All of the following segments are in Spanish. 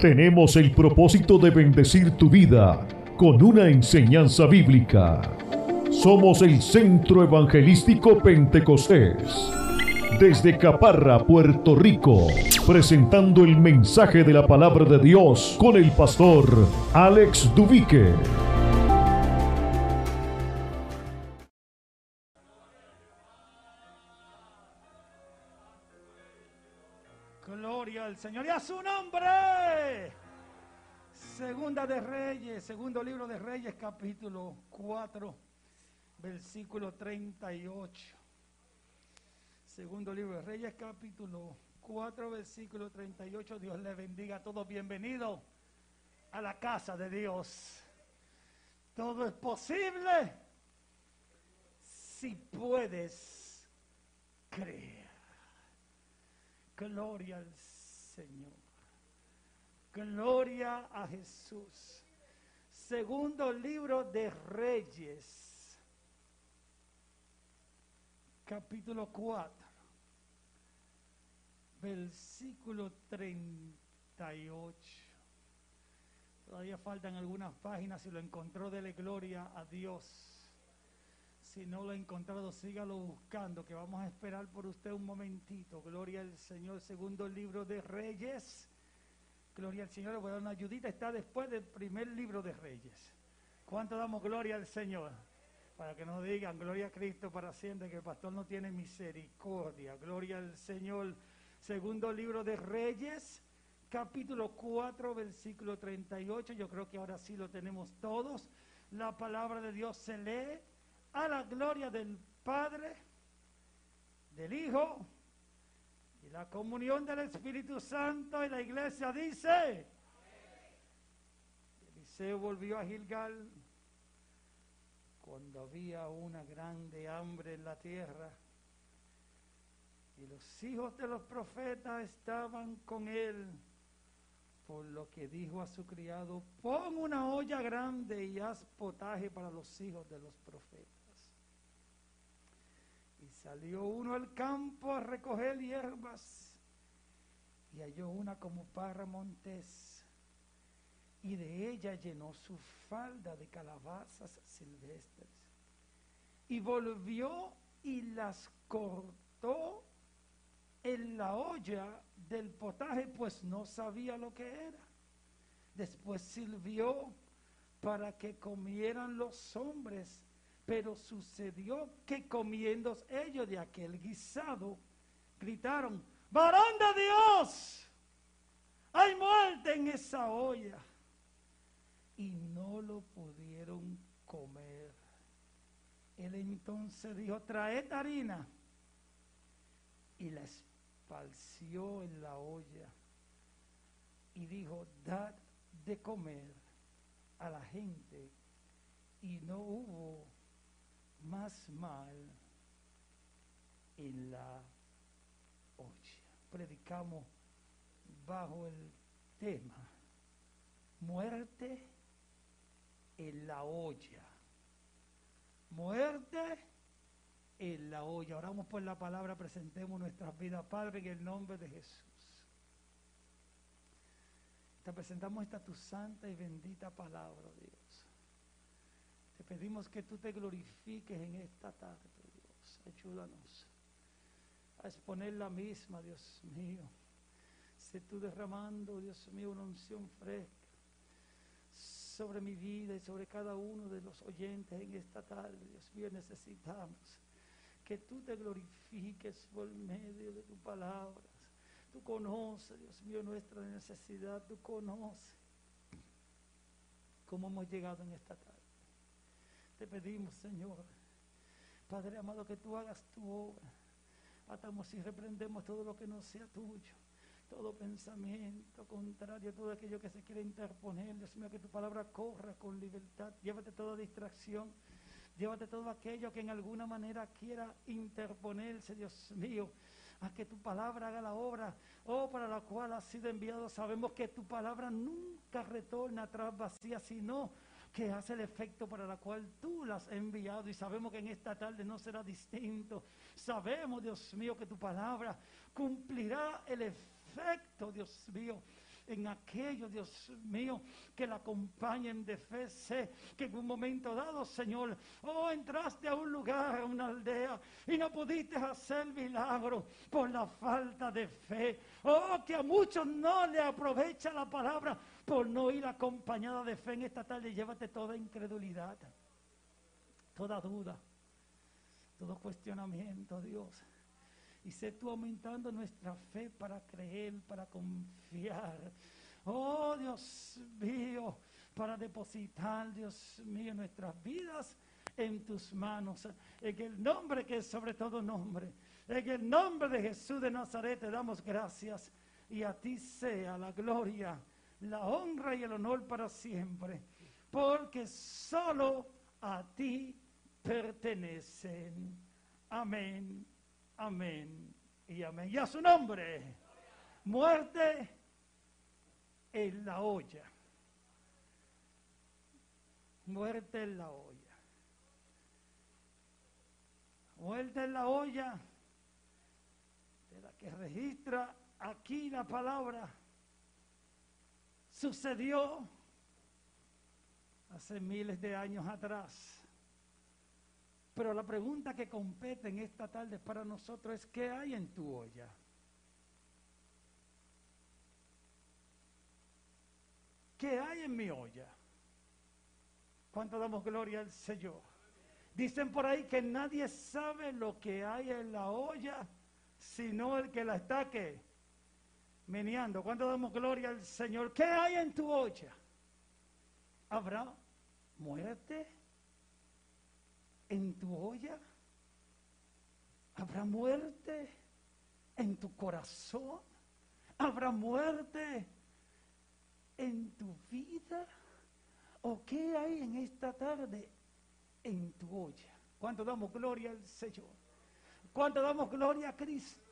Tenemos el propósito de bendecir tu vida con una enseñanza bíblica. Somos el Centro Evangelístico Pentecostés. Desde Caparra, Puerto Rico, presentando el mensaje de la palabra de Dios con el pastor Alex Dubique. Gloria al Señor y a su nombre. Segunda de Reyes, segundo libro de Reyes, capítulo 4, versículo 38. Segundo libro de Reyes, capítulo 4, versículo 38. Dios le bendiga a todos. Bienvenido a la casa de Dios. Todo es posible si puedes creer. Gloria al Señor. Gloria a Jesús. Segundo libro de Reyes. Capítulo 4. Versículo 38. Todavía faltan algunas páginas. Si lo encontró, dele gloria a Dios. Si no lo ha encontrado, sígalo buscando, que vamos a esperar por usted un momentito. Gloria al Señor, segundo libro de Reyes. Gloria al Señor, voy a dar una ayudita. Está después del primer libro de Reyes. ¿Cuánto damos gloria al Señor? Para que nos digan, gloria a Cristo para siempre, que el pastor no tiene misericordia. Gloria al Señor. Segundo libro de Reyes, capítulo 4, versículo 38. Yo creo que ahora sí lo tenemos todos. La palabra de Dios se lee a la gloria del Padre, del Hijo y la comunión del Espíritu Santo. Y la iglesia dice: Eliseo volvió a Gilgal cuando había una grande hambre en la tierra. Y los hijos de los profetas estaban con él, por lo que dijo a su criado, pon una olla grande y haz potaje para los hijos de los profetas. Salió uno al campo a recoger hierbas y halló una como parra montés y de ella llenó su falda de calabazas silvestres y volvió y las cortó en la olla del potaje, pues no sabía lo que era. Después sirvió para que comieran los hombres pero sucedió que comiendo ellos de aquel guisado, gritaron, varón de Dios, hay muerte en esa olla. Y no lo pudieron comer. Él entonces dijo, traed harina. Y la esparció en la olla. Y dijo, dad de comer a la gente. Y no hubo más mal en la olla. Predicamos bajo el tema muerte en la olla. Muerte en la olla. Oramos por la palabra, presentemos nuestras vidas, Padre, en el nombre de Jesús. Te presentamos esta tu santa y bendita palabra, Dios. Te pedimos que tú te glorifiques en esta tarde, Dios. Ayúdanos a exponer la misma, Dios mío. Sé tú derramando, Dios mío, una unción fresca sobre mi vida y sobre cada uno de los oyentes en esta tarde. Dios mío, necesitamos que tú te glorifiques por medio de tu palabra. Tú conoces, Dios mío, nuestra necesidad. Tú conoces cómo hemos llegado en esta tarde. Te pedimos, Señor, Padre amado, que tú hagas tu obra. Atamos y reprendemos todo lo que no sea tuyo. Todo pensamiento contrario, todo aquello que se quiere interponer. Dios mío, que tu palabra corra con libertad. Llévate toda distracción. Llévate todo aquello que en alguna manera quiera interponerse, Dios mío a que tu palabra haga la obra, oh, para la cual has sido enviado. Sabemos que tu palabra nunca retorna atrás vacía, sino que hace el efecto para la cual tú las has enviado y sabemos que en esta tarde no será distinto. Sabemos, Dios mío, que tu palabra cumplirá el efecto, Dios mío, en aquellos, Dios mío, que la acompañen de fe. Sé que en un momento dado, Señor, oh, entraste a un lugar, a una aldea, y no pudiste hacer milagro por la falta de fe. Oh, que a muchos no le aprovecha la palabra por no ir acompañada de fe en esta tarde. Llévate toda incredulidad, toda duda, todo cuestionamiento, Dios. Y sé tú aumentando nuestra fe para creer, para confiar. Oh Dios mío, para depositar, Dios mío, nuestras vidas en tus manos. En el nombre que es sobre todo nombre. En el nombre de Jesús de Nazaret te damos gracias. Y a ti sea la gloria, la honra y el honor para siempre. Porque solo a ti pertenecen. Amén Amén y amén. Y a su nombre, muerte en la olla. Muerte en la olla. Muerte en la olla de la que registra aquí la palabra. Sucedió hace miles de años atrás pero la pregunta que compete en esta tarde para nosotros es, ¿qué hay en tu olla? ¿Qué hay en mi olla? ¿Cuánto damos gloria al Señor? Dicen por ahí que nadie sabe lo que hay en la olla, sino el que la está que meneando. ¿Cuánto damos gloria al Señor? ¿Qué hay en tu olla? ¿Habrá muerte? en tu olla? ¿Habrá muerte en tu corazón? ¿Habrá muerte en tu vida? ¿O qué hay en esta tarde en tu olla? ¿Cuánto damos gloria al Señor? ¿Cuánto damos gloria a Cristo?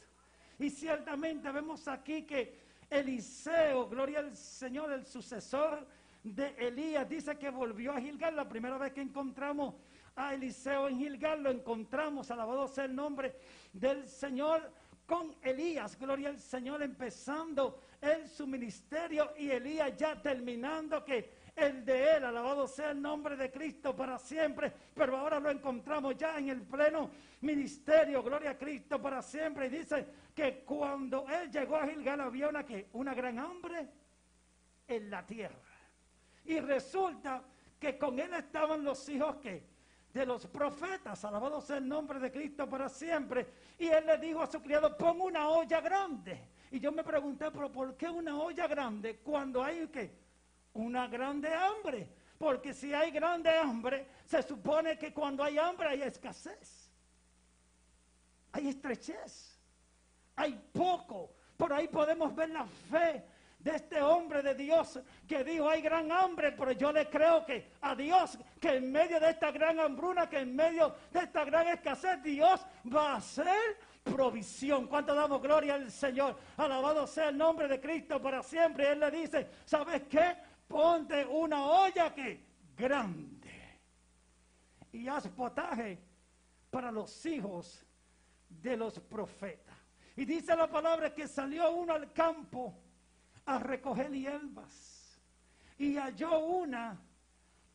Y ciertamente vemos aquí que Eliseo, gloria al Señor, el sucesor de Elías, dice que volvió a Gilgal. La primera vez que encontramos a Eliseo en Gilgal, lo encontramos, alabado sea el nombre del Señor, con Elías, gloria al Señor, empezando en su ministerio y Elías ya terminando que el de él, alabado sea el nombre de Cristo para siempre, pero ahora lo encontramos ya en el pleno ministerio, gloria a Cristo para siempre, y dice que cuando él llegó a Gilgal había una, una gran hambre en la tierra, y resulta que con él estaban los hijos que de los profetas, alabado sea el nombre de Cristo para siempre. Y él le dijo a su criado, pon una olla grande. Y yo me pregunté, pero ¿por qué una olla grande cuando hay que una grande hambre? Porque si hay grande hambre, se supone que cuando hay hambre hay escasez. Hay estrechez. Hay poco. Por ahí podemos ver la fe de este hombre de Dios que dijo hay gran hambre, pero yo le creo que a Dios, que en medio de esta gran hambruna, que en medio de esta gran escasez, Dios va a hacer provisión. ¿Cuánto damos gloria al Señor? Alabado sea el nombre de Cristo para siempre. Él le dice, ¿sabes qué? Ponte una olla que grande y haz potaje para los hijos de los profetas. Y dice la palabra que salió uno al campo a recoger hierbas y halló una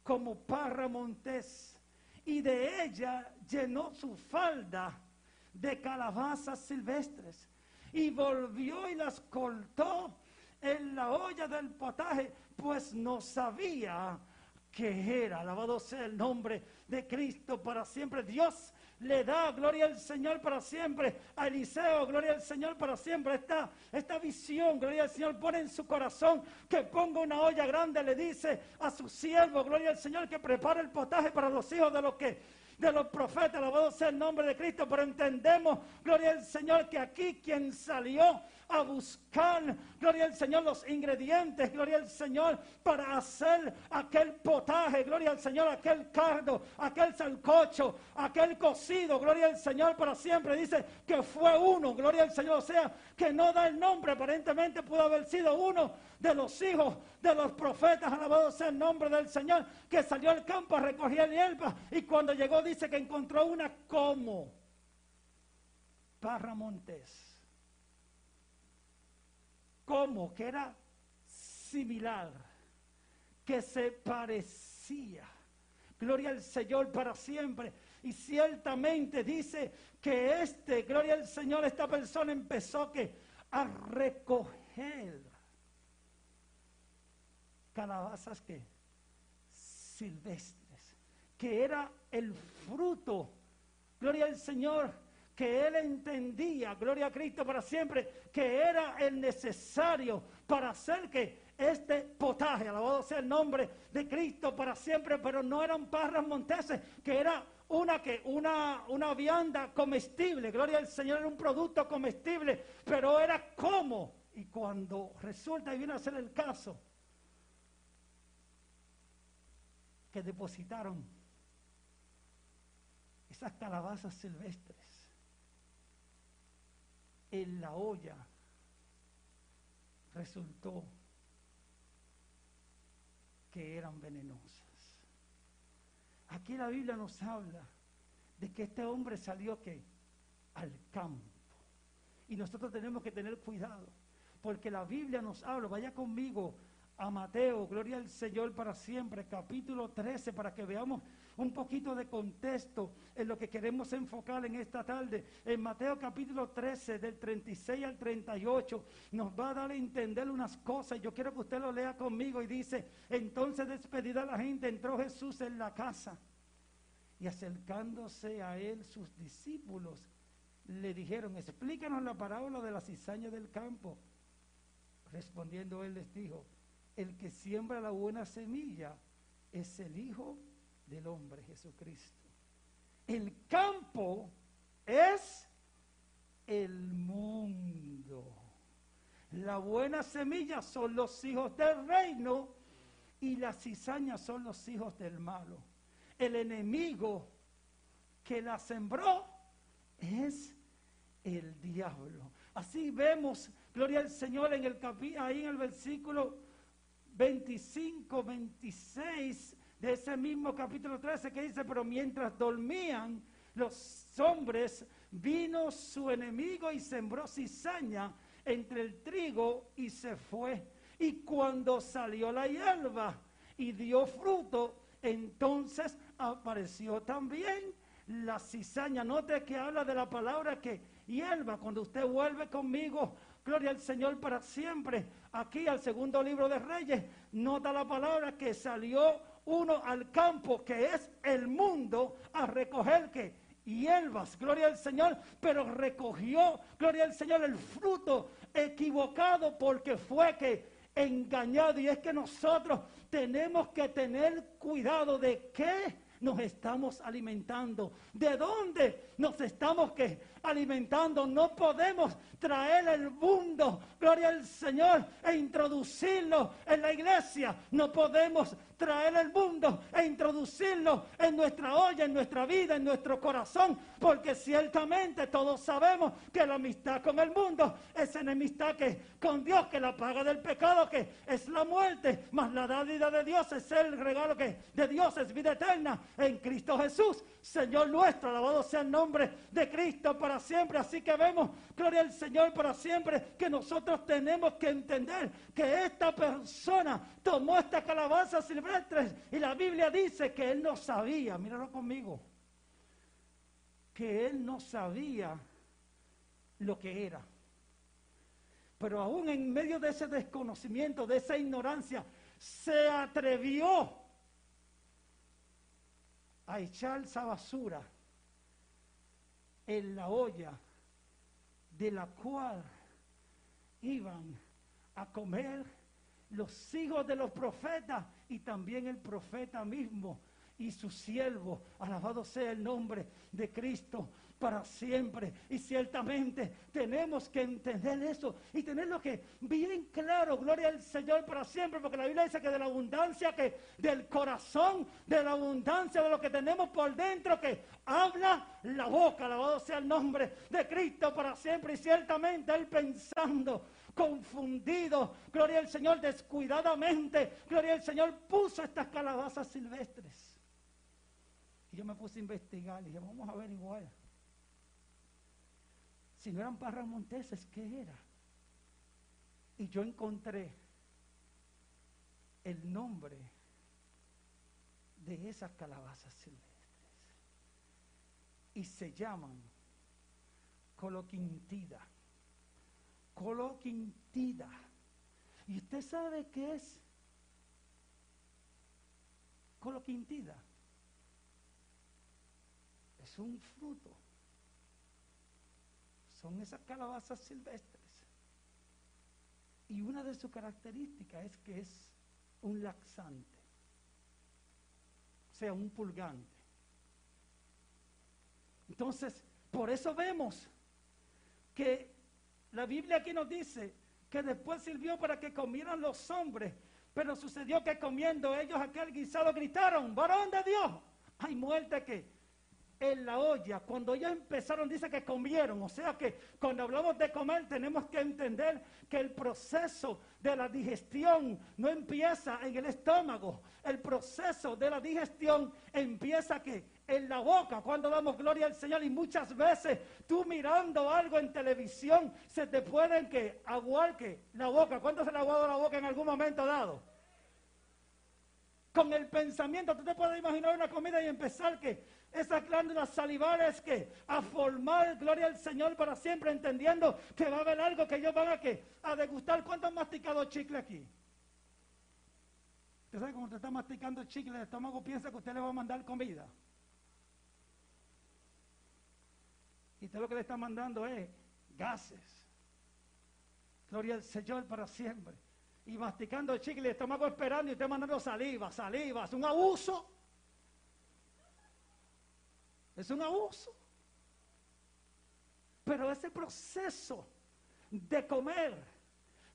como parra montés y de ella llenó su falda de calabazas silvestres y volvió y las cortó en la olla del potaje, pues no sabía que era. Alabado sea el nombre de Cristo para siempre. Dios le da gloria al Señor para siempre. A Eliseo, gloria al Señor para siempre. Esta, esta visión, gloria al Señor, pone en su corazón que ponga una olla grande. Le dice a su siervo, gloria al Señor, que prepare el potaje para los hijos de los que de los profetas, alabado sea el nombre de Cristo, pero entendemos, gloria al Señor, que aquí quien salió a buscar, gloria al Señor, los ingredientes, gloria al Señor, para hacer aquel potaje, gloria al Señor, aquel cardo, aquel salcocho, aquel cocido, gloria al Señor para siempre. Dice que fue uno, gloria al Señor, o sea, que no da el nombre, aparentemente pudo haber sido uno de los hijos de los profetas, alabado sea el nombre del Señor, que salió al campo a recoger hierba. Y cuando llegó dice que encontró una como Parra Montes como que era similar, que se parecía. Gloria al Señor para siempre. Y ciertamente dice que este, gloria al Señor, esta persona empezó que a recoger calabazas que silvestres, que era el fruto, gloria al Señor, que él entendía, gloria a Cristo para siempre, que era el necesario para hacer que este potaje, alabado sea el nombre de Cristo para siempre, pero no eran parras monteses, que era una que una, una vianda comestible, gloria al Señor, era un producto comestible, pero era como. Y cuando resulta y viene a ser el caso, que depositaron esas calabazas silvestres en la olla, resultó que eran venenosas. Aquí la Biblia nos habla de que este hombre salió que al campo. Y nosotros tenemos que tener cuidado, porque la Biblia nos habla, vaya conmigo a Mateo, gloria al Señor para siempre, capítulo 13, para que veamos un poquito de contexto en lo que queremos enfocar en esta tarde. En Mateo capítulo 13, del 36 al 38, nos va a dar a entender unas cosas. Yo quiero que usted lo lea conmigo y dice, entonces despedida la gente, entró Jesús en la casa y acercándose a él sus discípulos le dijeron, explícanos la parábola de la cizaña del campo. Respondiendo él les dijo, el que siembra la buena semilla es el Hijo del Hombre, Jesucristo. El campo es el mundo. La buena semilla son los hijos del reino y las cizañas son los hijos del malo. El enemigo que la sembró es el diablo. Así vemos, gloria al Señor, en el ahí en el versículo 25, 26 de ese mismo capítulo 13 que dice, pero mientras dormían los hombres, vino su enemigo y sembró cizaña entre el trigo y se fue. Y cuando salió la hierba y dio fruto, entonces apareció también la cizaña. Note que habla de la palabra que hierba. Cuando usted vuelve conmigo Gloria al Señor para siempre. Aquí al segundo libro de Reyes, nota la palabra que salió uno al campo, que es el mundo, a recoger que hierbas, gloria al Señor, pero recogió, gloria al Señor, el fruto equivocado porque fue que engañado. Y es que nosotros tenemos que tener cuidado de qué nos estamos alimentando, de dónde nos estamos que alimentando. No podemos traer el mundo, gloria al Señor, e introducirlo en la iglesia. No podemos traer el mundo e introducirlo en nuestra olla, en nuestra vida, en nuestro corazón, porque ciertamente todos sabemos que la amistad con el mundo es enemistad que con Dios, que la paga del pecado, que es la muerte, más la dádiva de Dios es el regalo que de Dios es vida eterna en Cristo Jesús, Señor nuestro, alabado sea el nombre de Cristo para siempre. Así que vemos, gloria al Señor para siempre, que nosotros tenemos que entender que esta persona tomó esta calabaza silvestre y la Biblia dice que él no sabía, míralo conmigo, que él no sabía lo que era. Pero aún en medio de ese desconocimiento, de esa ignorancia, se atrevió a echar esa basura en la olla de la cual iban a comer los hijos de los profetas y también el profeta mismo y su siervo. Alabado sea el nombre de Cristo para siempre. Y ciertamente tenemos que entender eso y tenerlo que bien claro. Gloria al Señor para siempre, porque la Biblia dice que de la abundancia que del corazón, de la abundancia de lo que tenemos por dentro, que habla la boca. Alabado sea el nombre de Cristo para siempre. Y ciertamente Él pensando confundido, gloria al Señor, descuidadamente, gloria al Señor, puso estas calabazas silvestres. Y yo me puse a investigar y dije, vamos a ver igual. Si no eran parras monteses, ¿qué era? Y yo encontré el nombre de esas calabazas silvestres. Y se llaman coloquintida. Coloquintida. ¿Y usted sabe qué es coloquintida? Es un fruto. Son esas calabazas silvestres. Y una de sus características es que es un laxante, o sea, un pulgante. Entonces, por eso vemos que la Biblia aquí nos dice que después sirvió para que comieran los hombres, pero sucedió que comiendo ellos aquel guisado gritaron, varón de Dios, hay muerte que en la olla, cuando ellos empezaron, dice que comieron. O sea que cuando hablamos de comer, tenemos que entender que el proceso de la digestión no empieza en el estómago. El proceso de la digestión empieza que en la boca, cuando damos gloria al Señor. Y muchas veces tú mirando algo en televisión, se te pueden que aguar que la boca. ¿Cuánto se le ha aguado la boca en algún momento dado? Con el pensamiento, tú te imaginar una comida y empezar que esas glándulas salivales que a formar gloria al Señor para siempre, entendiendo que va a haber algo que ellos van a que a degustar. ¿Cuánto han masticado chicle aquí? Usted sabe cuando usted está masticando chicle, el estómago piensa que usted le va a mandar comida. Y usted lo que le está mandando es gases. Gloria al Señor para siempre. Y masticando el chicle, el estómago esperando y usted mandando saliva, saliva. Es un abuso. Es un abuso. Pero ese proceso de comer,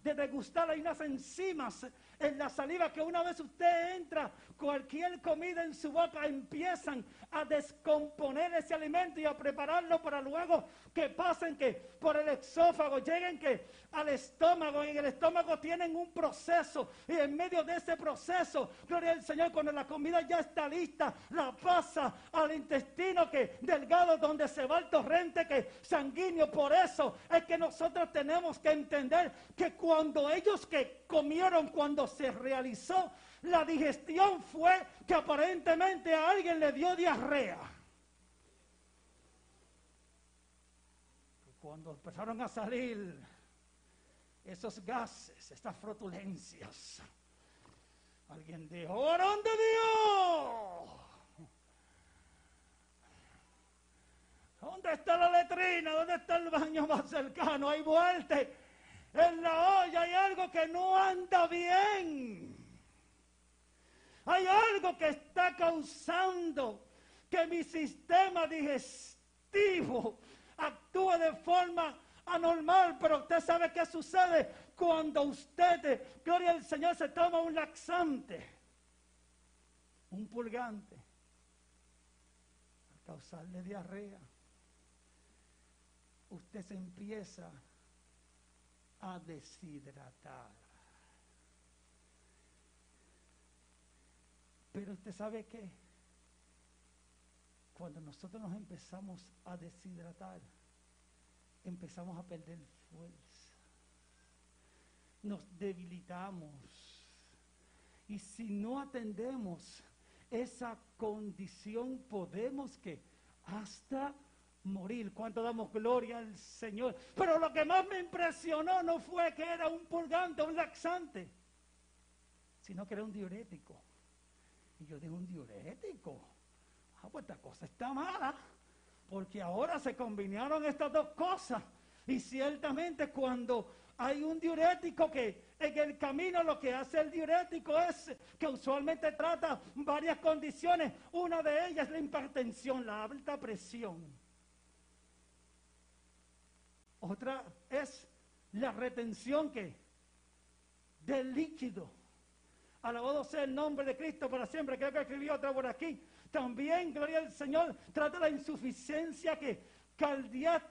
de degustar, hay enzimas en la saliva que una vez usted entra, cualquier comida en su boca empiezan a descomponer ese alimento y a prepararlo para luego que pasen que por el exófago, lleguen que al estómago, y en el estómago tienen un proceso. Y en medio de ese proceso, gloria al Señor, cuando la comida ya está lista, la pasa al intestino que delgado donde se va el torrente que sanguíneo, por eso es que nosotros tenemos que entender que cuando ellos que comieron, cuando se realizó la digestión fue que aparentemente a alguien le dio diarrea. Cuando empezaron a salir esos gases, estas frotulencias, alguien dijo, ¡Varón de Dios! ¿Dónde está la letrina? ¿Dónde está el baño más cercano? Hay vuelta en la olla, hay algo que no anda bien. Hay algo que está causando que mi sistema digestivo actúe de forma anormal, pero usted sabe qué sucede cuando usted, gloria al Señor, se toma un laxante, un pulgante, al causarle diarrea. Usted se empieza a deshidratar. Pero usted sabe que cuando nosotros nos empezamos a deshidratar, empezamos a perder fuerza. Nos debilitamos. Y si no atendemos esa condición, podemos que hasta morir. ¿Cuánto damos gloria al Señor? Pero lo que más me impresionó no fue que era un purgante, un laxante, sino que era un diurético. Y yo digo, un diurético. Ah, pues esta cosa está mala. Porque ahora se combinaron estas dos cosas. Y ciertamente cuando hay un diurético que en el camino lo que hace el diurético es que usualmente trata varias condiciones. Una de ellas es la hipertensión, la alta presión. Otra es la retención que del líquido. Alabado sea el nombre de Cristo para siempre. Creo que escribió otra por aquí. También, gloria al Señor, trata la insuficiencia que cardíaca,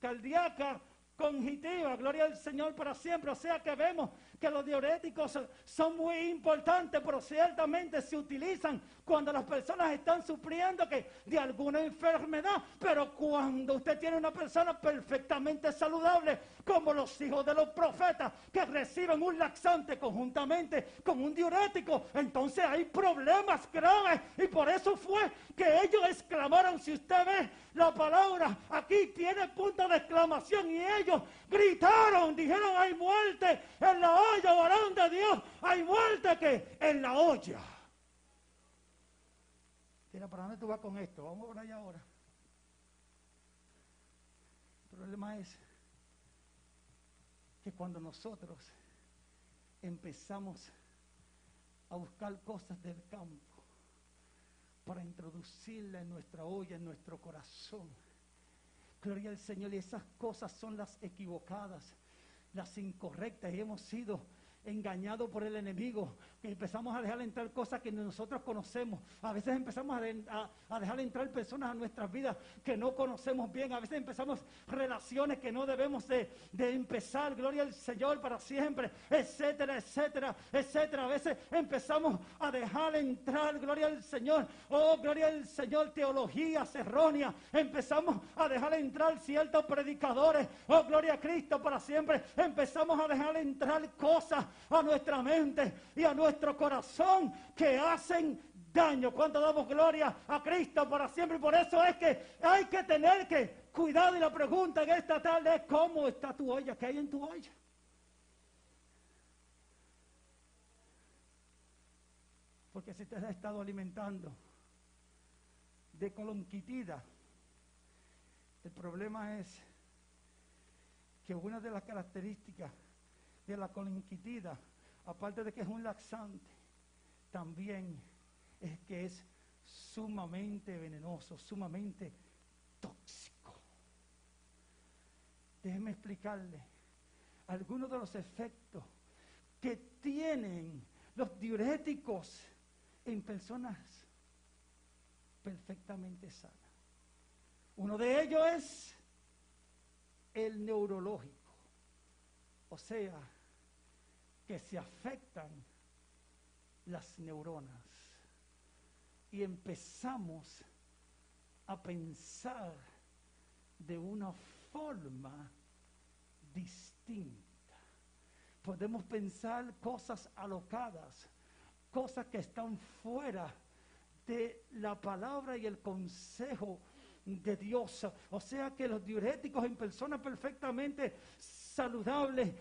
cardíaca, congitiva, gloria al Señor para siempre. O sea que vemos que los diuréticos son muy importantes, pero ciertamente se utilizan cuando las personas están sufriendo que de alguna enfermedad, pero cuando usted tiene una persona perfectamente saludable, como los hijos de los profetas que reciben un laxante conjuntamente con un diurético, entonces hay problemas graves. Y por eso fue que ellos exclamaron, si usted ve la palabra, aquí tiene punto de exclamación y ellos gritaron, dijeron, hay muerte en la varón de Dios, hay muerte que en la olla. Mira, ¿para dónde tú vas con esto? Vamos por allá ahora. El problema es que cuando nosotros empezamos a buscar cosas del campo para introducirla en nuestra olla, en nuestro corazón, gloria al Señor, y esas cosas son las equivocadas, las incorrectas, y hemos sido engañados por el enemigo, empezamos a dejar entrar cosas que nosotros conocemos. A veces empezamos a, dejar entrar personas a nuestras vidas que no conocemos bien. A veces empezamos relaciones que no debemos de, de empezar. Gloria al Señor para siempre, etcétera, etcétera, etcétera. A veces empezamos a dejar entrar, gloria al Señor. Oh, gloria al Señor, teologías erróneas. Empezamos a dejar entrar ciertos predicadores. Oh, gloria a Cristo para siempre. Empezamos a dejar entrar cosas a nuestra mente y a nuestro corazón que hacen daño. Cuando damos gloria a Cristo para siempre. Y por eso es que hay que tener que cuidado. Y la pregunta en esta tarde es: ¿cómo está tu olla? ¿Qué hay en tu olla? Porque si te has estado alimentando de colonquitida, el problema es que una de las características de la colonquitida aparte de que es un laxante, también es que es sumamente venenoso, sumamente tóxico. Déjeme explicarle algunos de los efectos que tienen los diuréticos en personas perfectamente sanas. Uno de ellos es el neurológico, o sea, que se afectan las neuronas y empezamos a pensar de una forma distinta. Podemos pensar cosas alocadas, cosas que están fuera de la palabra y el consejo de Dios. O sea que los diuréticos en personas perfectamente saludables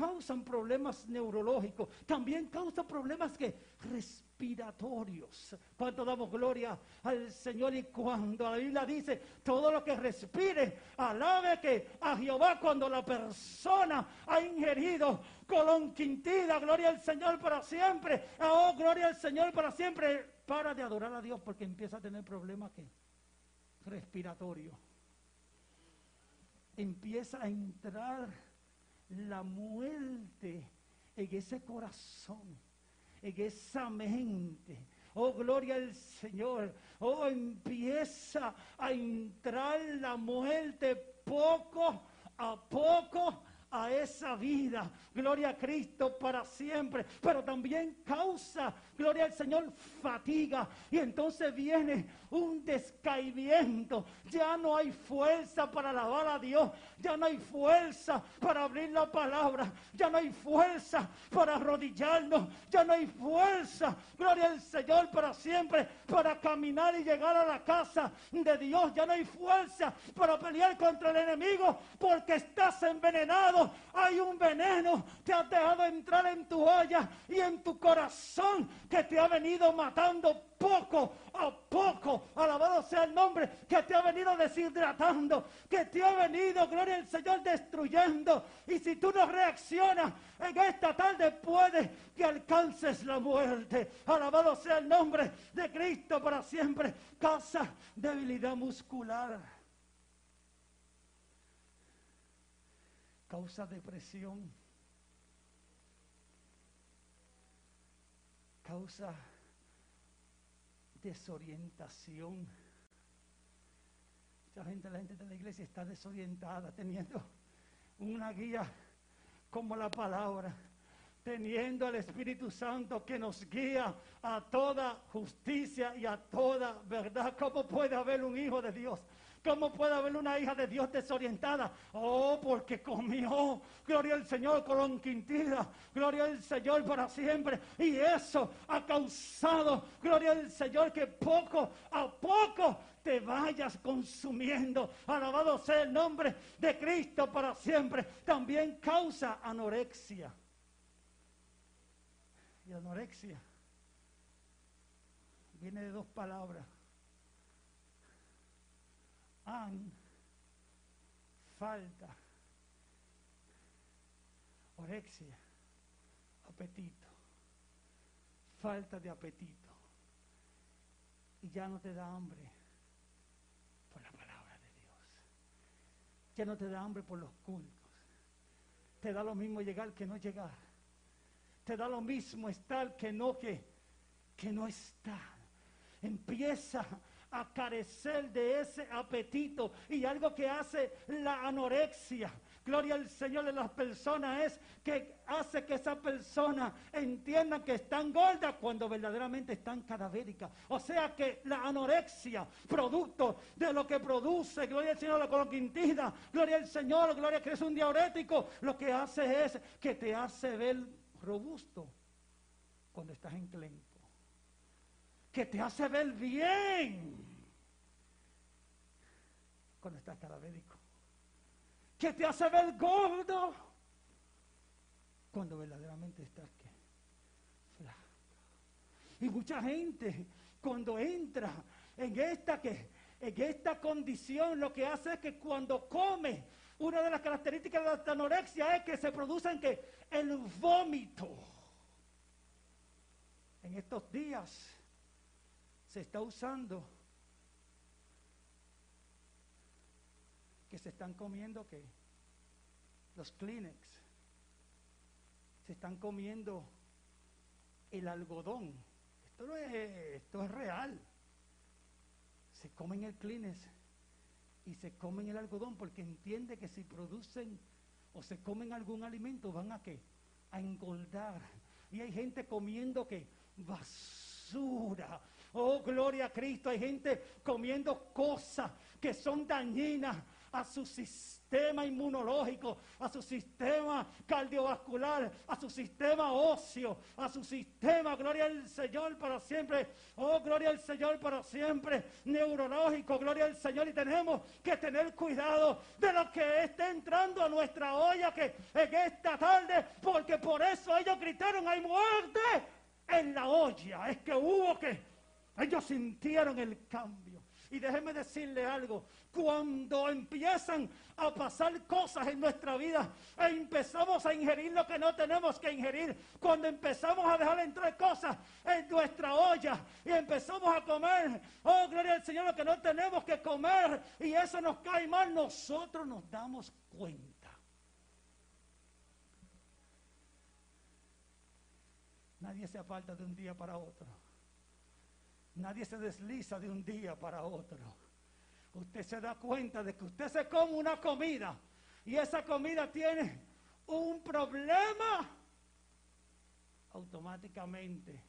causan problemas neurológicos, también causan problemas que respiratorios. Cuando damos gloria al Señor y cuando la Biblia dice, todo lo que respire, alabe que a Jehová cuando la persona ha ingerido colon quintida, gloria al Señor para siempre, oh, gloria al Señor para siempre, para de adorar a Dios porque empieza a tener problemas que respiratorio. Empieza a entrar la muerte en ese corazón, en esa mente. Oh, gloria al Señor. Oh, empieza a entrar la muerte poco a poco a esa vida. Gloria a Cristo para siempre. Pero también causa, gloria al Señor, fatiga. Y entonces viene un descaimiento. Ya no hay fuerza para alabar a Dios. Ya no hay fuerza para abrir la palabra. Ya no hay fuerza para arrodillarnos. Ya no hay fuerza, gloria al Señor, para siempre. Para caminar y llegar a la casa de Dios. Ya no hay fuerza para pelear contra el enemigo porque estás envenenado. Hay un veneno que ha dejado entrar en tu olla y en tu corazón que te ha venido matando poco a poco, alabado sea el nombre, que te ha venido deshidratando, que te ha venido, gloria al Señor, destruyendo. Y si tú no reaccionas en esta tarde, puede que alcances la muerte. Alabado sea el nombre de Cristo para siempre. Causa debilidad muscular. Causa depresión. Causa desorientación. Mucha gente, la gente de la iglesia está desorientada, teniendo una guía como la palabra, teniendo al Espíritu Santo que nos guía a toda justicia y a toda verdad. ¿Cómo puede haber un hijo de Dios? ¿Cómo puede haber una hija de Dios desorientada? Oh, porque comió, gloria al Señor, con quintida, gloria al Señor para siempre. Y eso ha causado, gloria al Señor, que poco a poco te vayas consumiendo. Alabado sea el nombre de Cristo para siempre. También causa anorexia. Y anorexia viene de dos palabras. Falta, orexia, apetito, falta de apetito. Y ya no te da hambre por la palabra de Dios. Ya no te da hambre por los cultos. Te da lo mismo llegar que no llegar. Te da lo mismo estar que no que, que no estar. Empieza a carecer de ese apetito. Y algo que hace la anorexia, gloria al Señor de las personas, es que hace que esa persona entienda que están gordas cuando verdaderamente están cadavéricas. O sea que la anorexia, producto de lo que produce, gloria al Señor, la coloquintida, gloria al Señor, gloria que es un diurético, lo que hace es que te hace ver robusto cuando estás enclenque que te hace ver bien cuando estás cadavérico, que te hace ver gordo cuando verdaderamente estás que flaco. Y mucha gente cuando entra en esta que en esta condición lo que hace es que cuando come una de las características de la anorexia es que se producen que el vómito. En estos días se está usando que se están comiendo que los Kleenex se están comiendo el algodón. Esto no es, esto es real. Se comen el Kleenex y se comen el algodón porque entiende que si producen o se comen algún alimento van a qué? A engordar. Y hay gente comiendo que basura, Oh, gloria a Cristo. Hay gente comiendo cosas que son dañinas a su sistema inmunológico, a su sistema cardiovascular, a su sistema óseo, a su sistema, gloria al Señor para siempre, oh, gloria al Señor para siempre, neurológico, gloria al Señor. Y tenemos que tener cuidado de lo que está entrando a nuestra olla que en esta tarde, porque por eso ellos gritaron, hay muerte en la olla. Es que hubo que ellos sintieron el cambio. Y déjeme decirle algo, cuando empiezan a pasar cosas en nuestra vida e empezamos a ingerir lo que no tenemos que ingerir, cuando empezamos a dejar entrar cosas en nuestra olla y empezamos a comer, oh gloria al Señor, lo que no tenemos que comer y eso nos cae mal, nosotros nos damos cuenta. Nadie se aparta de un día para otro. Nadie se desliza de un día para otro. Usted se da cuenta de que usted se come una comida y esa comida tiene un problema. Automáticamente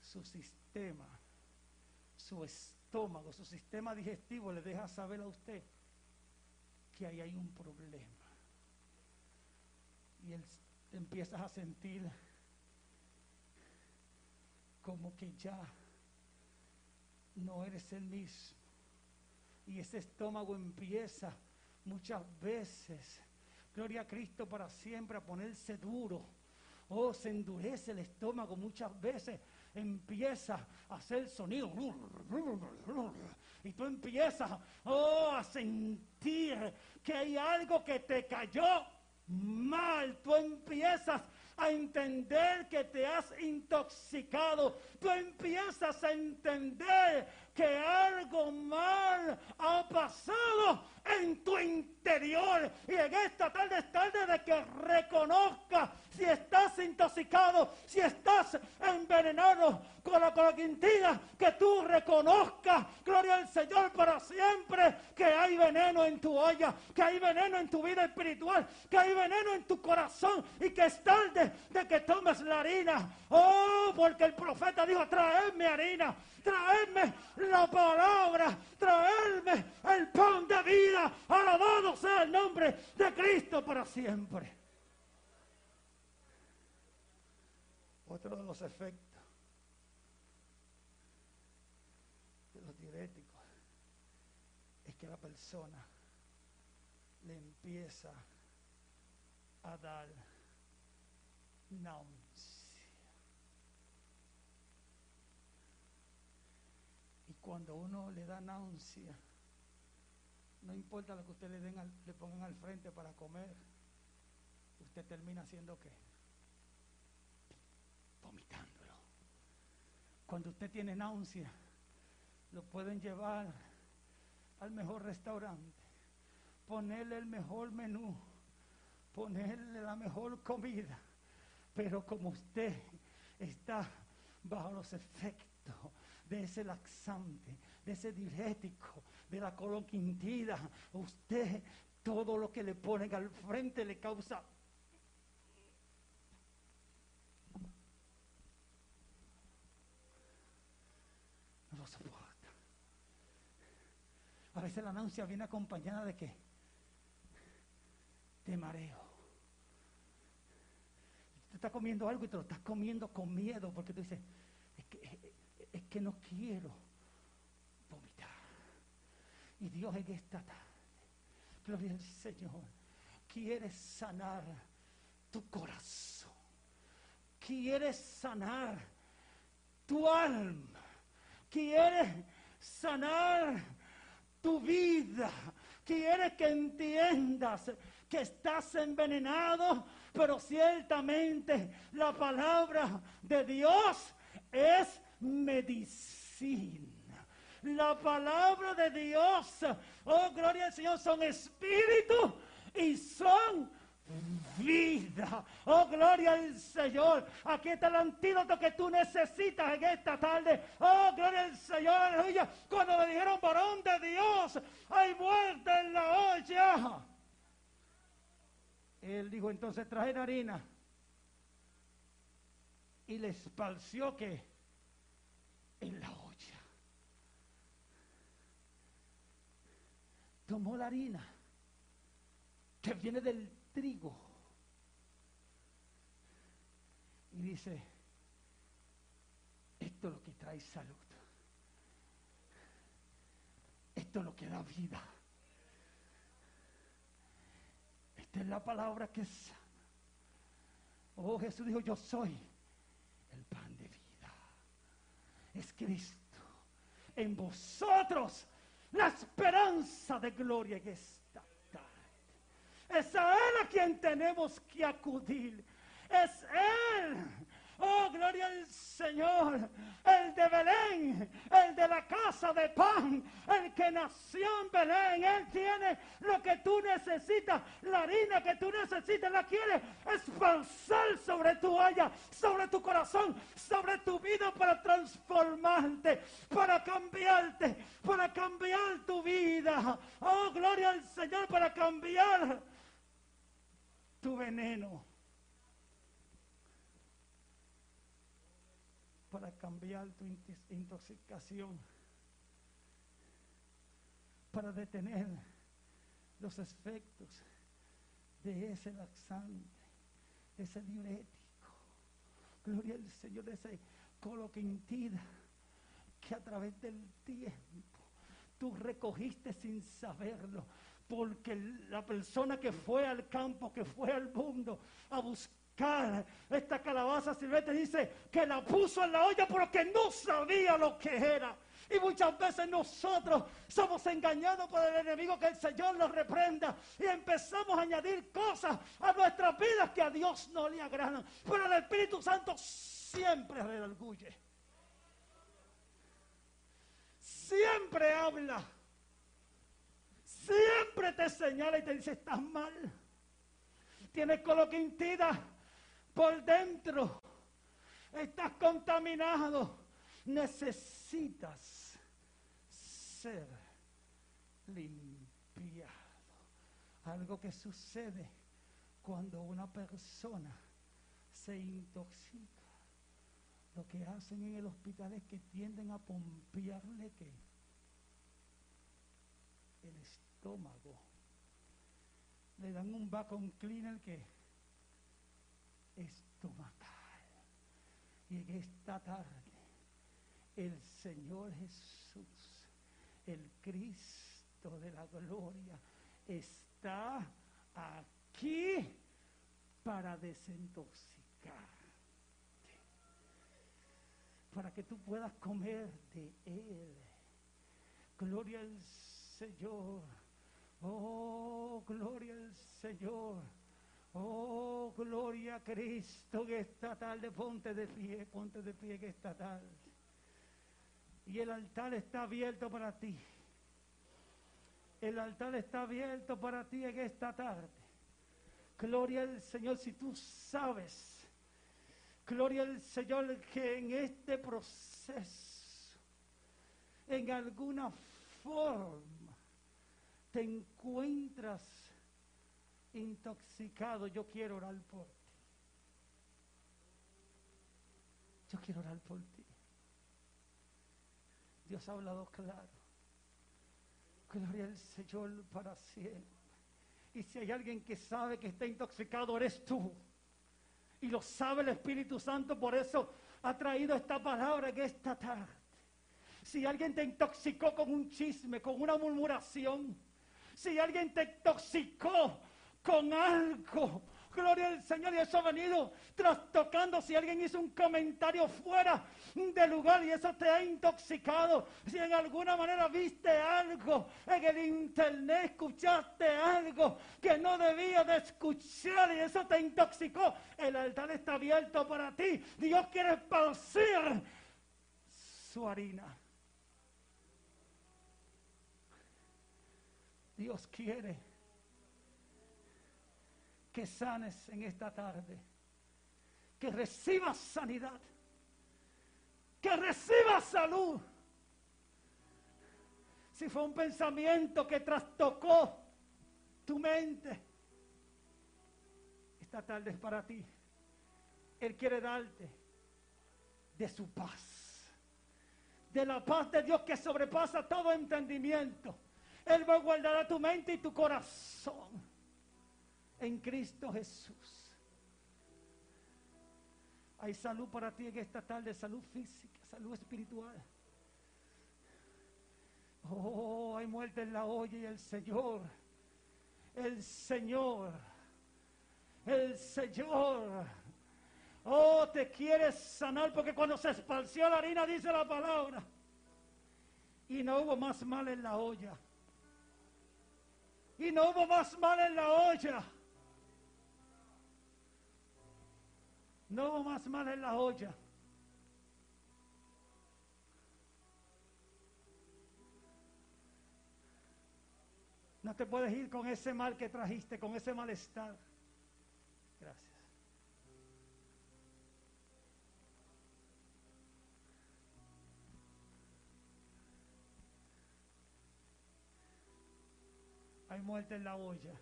su sistema, su estómago, su sistema digestivo le deja saber a usted que ahí hay un problema. Y él empiezas a sentir como que ya no eres el mismo. Y ese estómago empieza muchas veces, gloria a Cristo para siempre, a ponerse duro. Oh, se endurece el estómago muchas veces, empieza a hacer sonido. Y tú empiezas, oh, a sentir que hay algo que te cayó mal. Tú empiezas a entender que te has intoxicado. Tú empiezas a entender que algo mal ha pasado en tu interior. Y en esta tarde es tarde de que reconozca si estás intoxicado, si estás envenenado con la coloquintina, que tú reconozcas, gloria al Señor para siempre, que hay veneno en tu olla, que hay veneno en tu vida espiritual, que hay veneno en tu corazón y que es tarde de que tomes la harina. Oh, porque el profeta dijo, traedme harina, traedme la palabra, traedme el pan de vida. Alabado sea el nombre de Cristo para siempre. Otro de los efectos de los diuréticos es que la persona le empieza a dar náusea. Y cuando uno le da náusea, no importa lo que usted le, den le pongan al frente para comer, usted termina haciendo qué? Vomitándolo. Cuando usted tiene náusea, lo pueden llevar al mejor restaurante, ponerle el mejor menú, ponerle la mejor comida. Pero como usted está bajo los efectos de ese laxante, de ese diurético, de la coloquintida, usted todo lo que le ponen al frente le causa no lo soporta. A veces la náusea viene acompañada de qué? De mareo. Tú estás comiendo algo y te lo estás comiendo con miedo porque tú dices, es que, es que no quiero vomitar. Y Dios en esta tarde, gloria al Señor, quiere sanar tu corazón. Quiere sanar tu alma. Quiere sanar tu vida. Quiere que entiendas que estás envenenado, pero ciertamente la palabra de Dios es medicina. La palabra de Dios, oh gloria al Señor, son espíritu y son vida. Oh, gloria al Señor. Aquí está el antídoto que tú necesitas en esta tarde. Oh, gloria al Señor. Aleluya. Cuando le dijeron varón de Dios, hay muerte en la olla. Él dijo entonces traje harina y le esparció que en la olla. Tomó la harina que viene del trigo y dice, esto es lo que trae salud. Esto es lo que da vida. Esta es la palabra que sana. Oh, Jesús dijo, yo soy el pan de vida. Es Cristo. En vosotros la esperanza de gloria esta tarde. Es a Él a quien tenemos que acudir. Es Él Oh, gloria al Señor. El de Belén, el de la casa de pan, el que nació en Belén. Él tiene lo que tú necesitas. La harina que tú necesitas la quiere esparcer sobre tu olla, sobre tu corazón, sobre tu vida para transformarte, para cambiarte, para cambiar tu vida. Oh, gloria al Señor, para cambiar tu veneno para cambiar tu intoxicación, para detener los efectos de ese laxante, ese diurético. Gloria al Señor, de ese coloquintida que a través del tiempo tú recogiste sin saberlo. Porque la persona que fue al campo, que fue al mundo a buscar esta calabaza silvestre dice que la puso en la olla porque no sabía lo que era. Y muchas veces nosotros somos engañados por el enemigo que el Señor nos reprenda y empezamos a añadir cosas a nuestras vidas que a Dios no le agradan. Pero el Espíritu Santo siempre redarguye. siempre habla. Siempre te señala y te dice, estás mal. Tienes coloquintida por dentro. Estás contaminado. Necesitas ser limpiado. Algo que sucede cuando una persona se intoxica. Lo que hacen en el hospital es que tienden a pompearle que el estómago. Le dan un vacuum cleaner que estomacal. Y en esta tarde, el Señor Jesús, el Cristo de la gloria, está aquí para desintoxicar para que tú puedas comer de Él. Gloria al Señor. Oh, gloria al Señor. Oh, gloria a Cristo que esta tarde ponte de pie, ponte de pie que esta tarde. Y el altar está abierto para ti. El altar está abierto para ti en esta tarde. Gloria al Señor si tú sabes Gloria al Señor que en este proceso, en alguna forma, te encuentras intoxicado. Yo quiero orar por ti. Yo quiero orar por ti. Dios ha hablado claro. Gloria al Señor para siempre. Y si hay alguien que sabe que está intoxicado, eres tú. Y lo sabe el Espíritu Santo, por eso ha traído esta palabra que esta tarde. Si alguien te intoxicó con un chisme, con una murmuración, si alguien te intoxicó con algo, Gloria al Señor. Y eso ha venido trastocando. Si alguien hizo un comentario fuera de lugar y eso te ha intoxicado. Si en alguna manera viste algo en el internet, escuchaste algo que no debía de escuchar y eso te intoxicó. El altar está abierto para ti. Dios quiere esparcir su harina. Dios quiere que sanes en esta tarde, que recibas sanidad, que recibas salud. Si fue un pensamiento que trastocó tu mente, esta tarde es para ti. Él quiere darte de su paz, de la paz de Dios que sobrepasa todo entendimiento. Él va a guardar a tu mente y tu corazón en Cristo Jesús. Hay salud para ti en esta tarde, salud física, salud espiritual. Oh, hay muerte en la olla y el Señor, el Señor, el Señor. Oh, te quieres sanar porque cuando se esparció la harina dice la palabra. Y no hubo más mal en la olla. Y no hubo más mal en la olla. No más mal en la olla. No te puedes ir con ese mal que trajiste, con ese malestar. Hay muerte en la olla.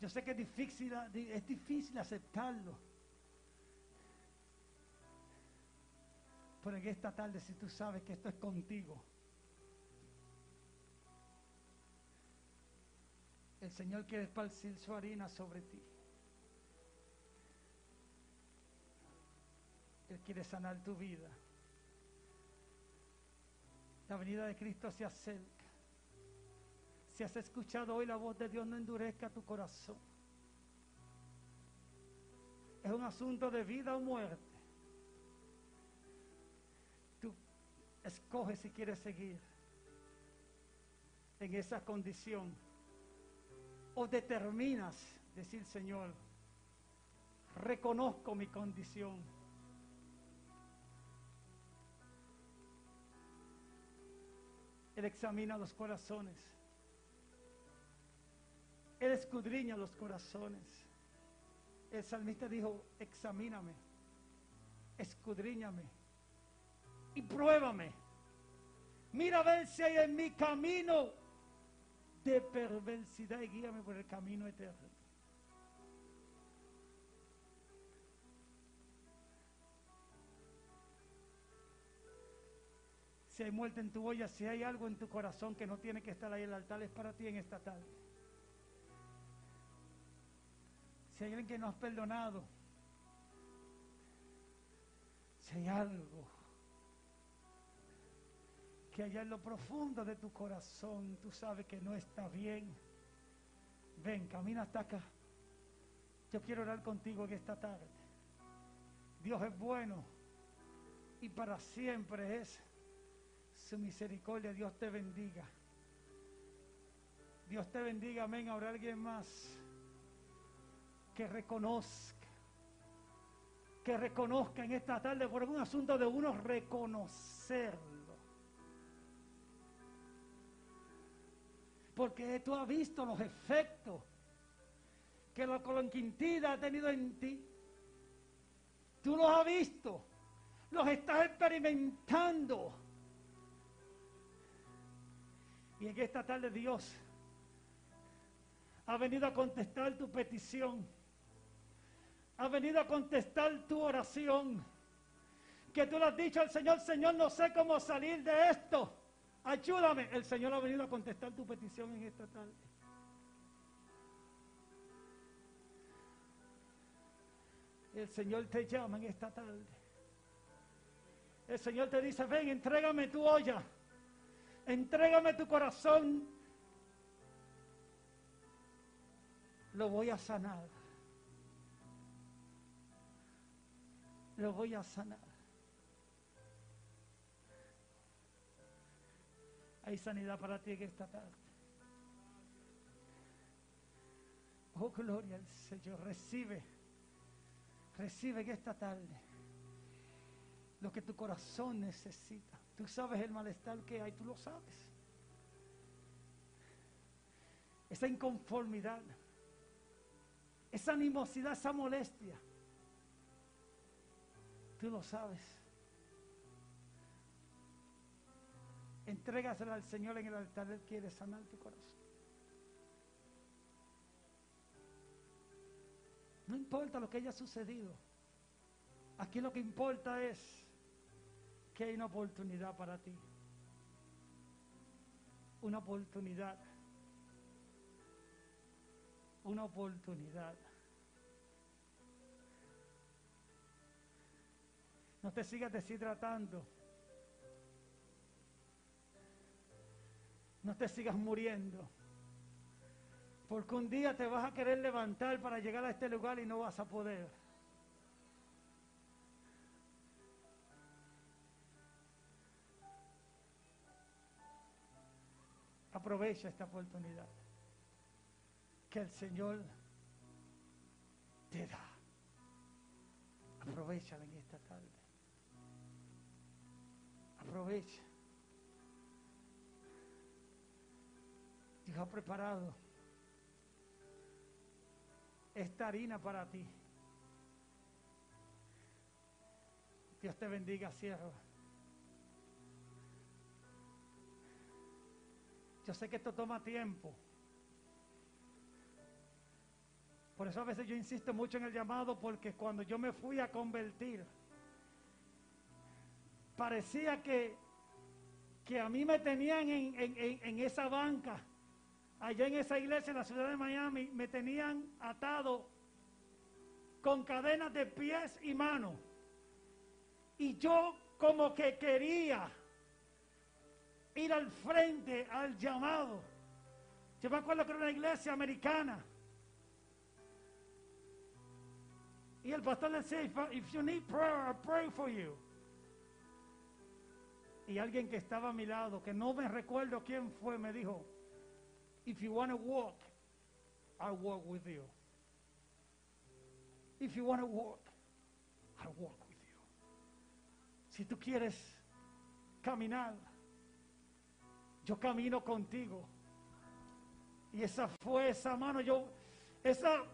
Yo sé que es difícil, es difícil aceptarlo. Pero en esta tarde, si tú sabes que esto es contigo, el Señor quiere esparcir su harina sobre ti. Él quiere sanar tu vida. La venida de Cristo se acerca. Si has escuchado hoy la voz de Dios, no endurezca tu corazón. Es un asunto de vida o muerte. Escoge si quieres seguir en esa condición. O determinas decir, Señor, reconozco mi condición. Él examina los corazones. Él escudriña los corazones. El salmista dijo, examíname, escudriñame y pruébame. Mira a ver si hay en mi camino de perversidad y guíame por el camino eterno. Si hay muerte en tu olla, si hay algo en tu corazón que no tiene que estar ahí en el altar, es para ti en esta tarde. Si hay alguien que no has perdonado, si hay algo que allá en lo profundo de tu corazón tú sabes que no está bien, ven, camina hasta acá. Yo quiero orar contigo en esta tarde. Dios es bueno y para siempre es su misericordia. Dios te bendiga. Dios te bendiga, amén. Ahora alguien más que reconozca, que reconozca en esta tarde por un asunto de uno reconocerlo. Porque tú has visto los efectos que la colonquintida ha tenido en ti. Tú los has visto, los estás experimentando. Y en esta tarde Dios ha venido a contestar tu petición. Ha venido a contestar tu oración. Que tú le has dicho al Señor, Señor, no sé cómo salir de esto. Ayúdame. El Señor ha venido a contestar tu petición en esta tarde. El Señor te llama en esta tarde. El Señor te dice, ven, entrégame tu olla. Entrégame tu corazón. Lo voy a sanar. Lo voy a sanar. Hay sanidad para ti en esta tarde. Oh, gloria al Señor. Recibe. Recibe en esta tarde lo que tu corazón necesita. Tú sabes el malestar que hay, tú lo sabes. Esa inconformidad, esa animosidad, esa molestia. Tú lo sabes. Entrégasela al Señor en el altar. Él quiere sanar tu corazón. No importa lo que haya sucedido. Aquí lo que importa es que hay una oportunidad para ti. Una oportunidad. Una oportunidad. No te sigas deshidratando. No te sigas muriendo. Porque un día te vas a querer levantar para llegar a este lugar y no vas a poder. Aprovecha esta oportunidad que el Señor te da. Aprovechala en Dios ha preparado esta harina para ti. Dios te bendiga, sierva. Yo sé que esto toma tiempo. Por eso a veces yo insisto mucho en el llamado, porque cuando yo me fui a convertir, parecía que, que a mí me tenían en, en esa banca, allá en esa iglesia en la ciudad de Miami, me tenían atado con cadenas de pies y manos. Y yo como que quería ir al frente al llamado. Yo me acuerdo que era una iglesia americana. Y el pastor le decía, if you need prayer, I'll pray for you. Y alguien que estaba a mi lado, que no me recuerdo quién fue, me dijo, if you want to walk, I'll walk with you. If you want to walk, I'll walk with you. Si tú quieres caminar, yo camino contigo. Y esa fue esa mano, yo, esa,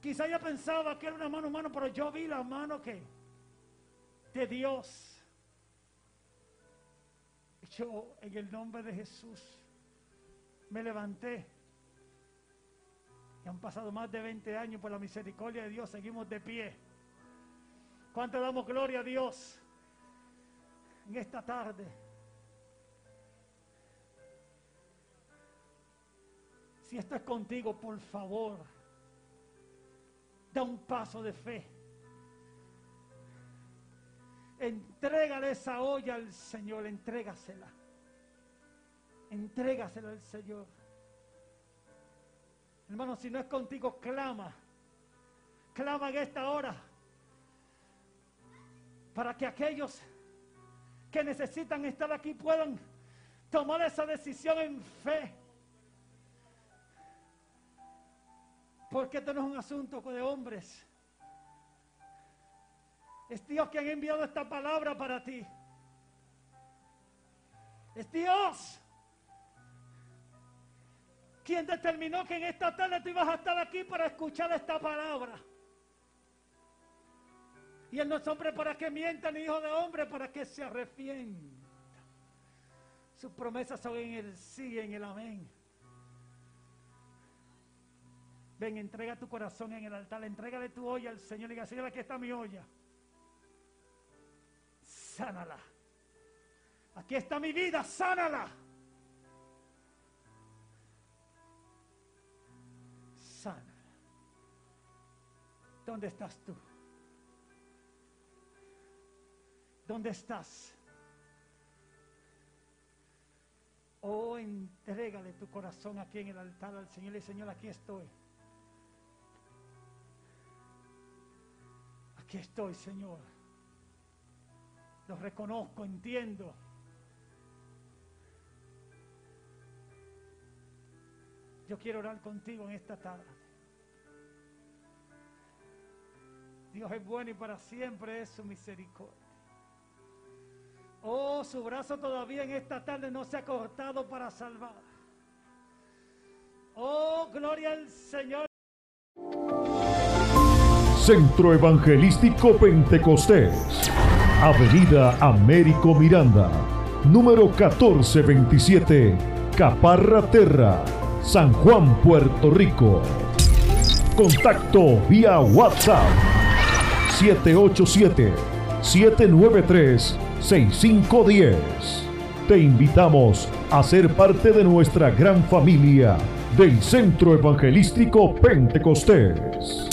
quizá yo pensaba que era una mano humana, pero yo vi la mano que, de Dios. En el nombre de Jesús, me levanté. Y han pasado más de 20 años por la misericordia de Dios, seguimos de pie. ¿Cuánto damos gloria a Dios en esta tarde? Si esto es contigo, por favor, da un paso de fe. Entrégale esa olla al Señor, entrégasela. Entrégasela al Señor. Hermano, si no es contigo, clama. Clama en esta hora. Para que aquellos que necesitan estar aquí puedan tomar esa decisión en fe. Porque esto no es un asunto de hombres. Es Dios quien ha enviado esta palabra para ti. Es Dios quien determinó que en esta tarde tú ibas a estar aquí para escuchar esta palabra. Y Él no es hombre para que mienta, ni hijo de hombre para que se arrepienta. Sus promesas son en el sí, en el amén. Ven, entrega tu corazón en el altar, entrégale tu olla al Señor y diga, Señor, aquí está mi olla. Sánala. Aquí está mi vida, sánala. Sánala. ¿Dónde estás tú? ¿Dónde estás? Oh, entrégale tu corazón aquí en el altar al Señor y Señor, aquí estoy. Aquí estoy, Señor. Lo reconozco, entiendo. Yo quiero orar contigo en esta tarde. Dios es bueno y para siempre es su misericordia. Oh, su brazo todavía en esta tarde no se ha cortado para salvar. Oh, gloria al Señor. Centro Evangelístico Pentecostés, Avenida Américo Miranda, número 1427, Caparra Terra, San Juan, Puerto Rico. Contacto vía WhatsApp 787 793 6510. Te invitamos a ser parte de nuestra gran familia del Centro Evangelístico Pentecostés.